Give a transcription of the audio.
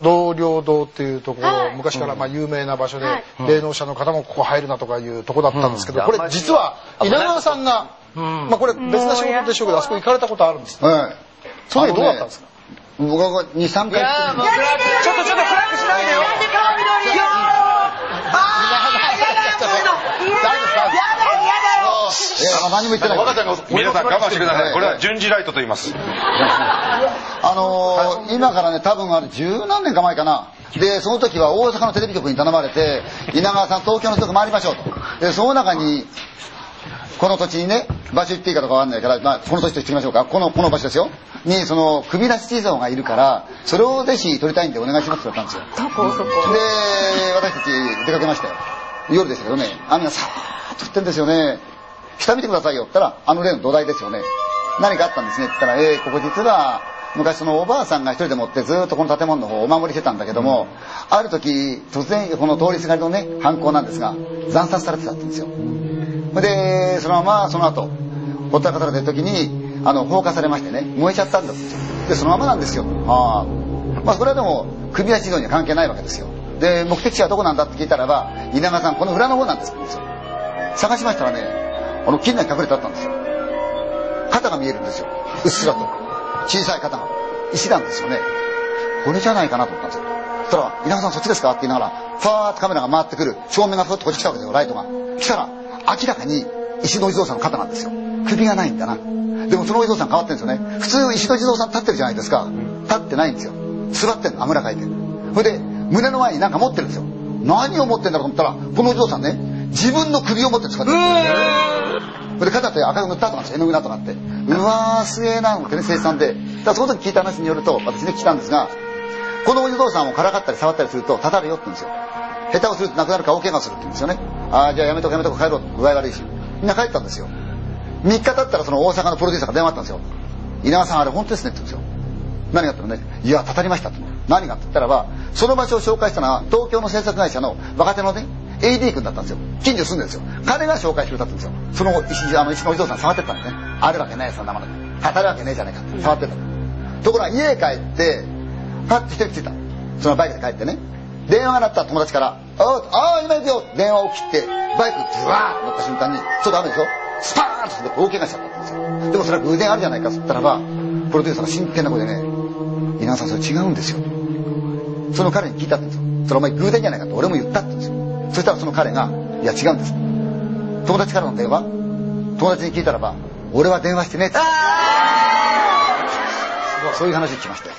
同僚堂っていうところ、はい。昔からまあ有名な場所で、はい。霊能者の方もここ入るなとかいうとこだったんですけど、うん。これ実は稲川さんが、まあこれ別な仕事でしょうけどあそこ行かれたことあるんですはい。その時どうだったんですか、僕は2、3回行ってるもうちょっとちょっとフラッグしないでよなんで顔緑いや、何も言ってない。皆さん我慢してくださいこれは順次ライトと言いますあのー今からね、多分あれ十何年か前かな。で、その時は大阪のテレビ局に頼まれて、稲川さん東京のとこ回りましょうと。で、その中に、この土地にね、場所言っていいかどうかわかんないから、まあ、この土地と言ってみましょうか。この、この場所ですよ。に、その、首出し地蔵がいるから、それをぜひ取りたいんでお願いしますって言われたんですよ。どこそこで、私たち出かけましたよ。夜でしたけどね、雨がさーっと降ってんですよね。下見てくださいよったら、あの例の土台ですよね。何かあったんですねって言ったら、えー、ここ実は、昔そのおばあさんが一人でもってずーっとこの建物の方をお守りしてたんだけども、ある時、突然この通りすがりのね、犯行なんですが、惨殺されてたって言うんですよ。で、そのままその後、ほったらかされてる時に、あの、放火されましてね、燃えちゃったんだって。で、そのままなんですよ。ああ。まあ、それはでも、組合指導には関係ないわけですよ。で、目的地はどこなんだって聞いたらば、稲川さん、この裏の方なんです。探しましたらね、あの、金内隠れてあったんですよ。肩が見えるんですよ。うっすらと。小さい肩が。石なんですよね。これじゃないかなと思ったんですよ。そしたら、稲川さんそっちですかって言いながら、ファーッとカメラが回ってくる。正面がふっとこっち来たわけですよ、ライトが。来たら、明らかに石のお地蔵さんの肩なんですよ。首がないんだな。でもそのお地蔵さん変わってるんですよね。普通石の地蔵さん立ってるじゃないですか。立ってないんですよ。座ってんの、あむらかいて。それで、胸の前に何か持ってるんですよ。何を持ってんだろうと思ったら、このお地蔵さんね、自分の首を持って使ってるんですよ。それで肩って赤く塗った後なんですよ絵の具の跡があってうわーすげえなと思ってね生産で。だその時聞いた話によると私ね聞いたんですがこのお地蔵さんをからかったり触ったりするとたたるよって言うんですよ。下手をすると亡くなるから大怪我するって言うんですよね。ああじゃあやめとこやめとこ帰ろう具合悪いし。みんな帰ったんですよ。3日経ったらその大阪のプロデューサーが電話あったんですよ。稲川さんあれ本当ですねって言うんですよ。何があったのね。いやたたりましたって。何がって言ったらばその場所を紹介したのは東京の制作会社の若手のね AD 君だったんですよ。近所に住んでるんですよ。彼が紹介してくれたんですよ。その石あの石のお地蔵さん触ってったんですね。あるわけないそんなものたたるわけねえじゃねえか触ってた。ところが家へ帰ってパッと一人ついた。そのバイクで帰ってね。電話が鳴った友達から「ああ今行くよ」電話を切ってバイクブワーッと乗った瞬間にちょっと雨でしょスパーンとして大怪我しちゃったんですよ。でもそれは偶然あるじゃないかっつったらばプロデューサーが真剣な声でね「稲川さんそれ違うんですよ」その彼に聞いたんですよそれお前偶然じゃないかって俺も言ったって言うんですよそしたらその彼が「いや違うんです」友達からの電話。友達に聞いたらば「俺は電話してねえ」って。そういう話聞きましたよ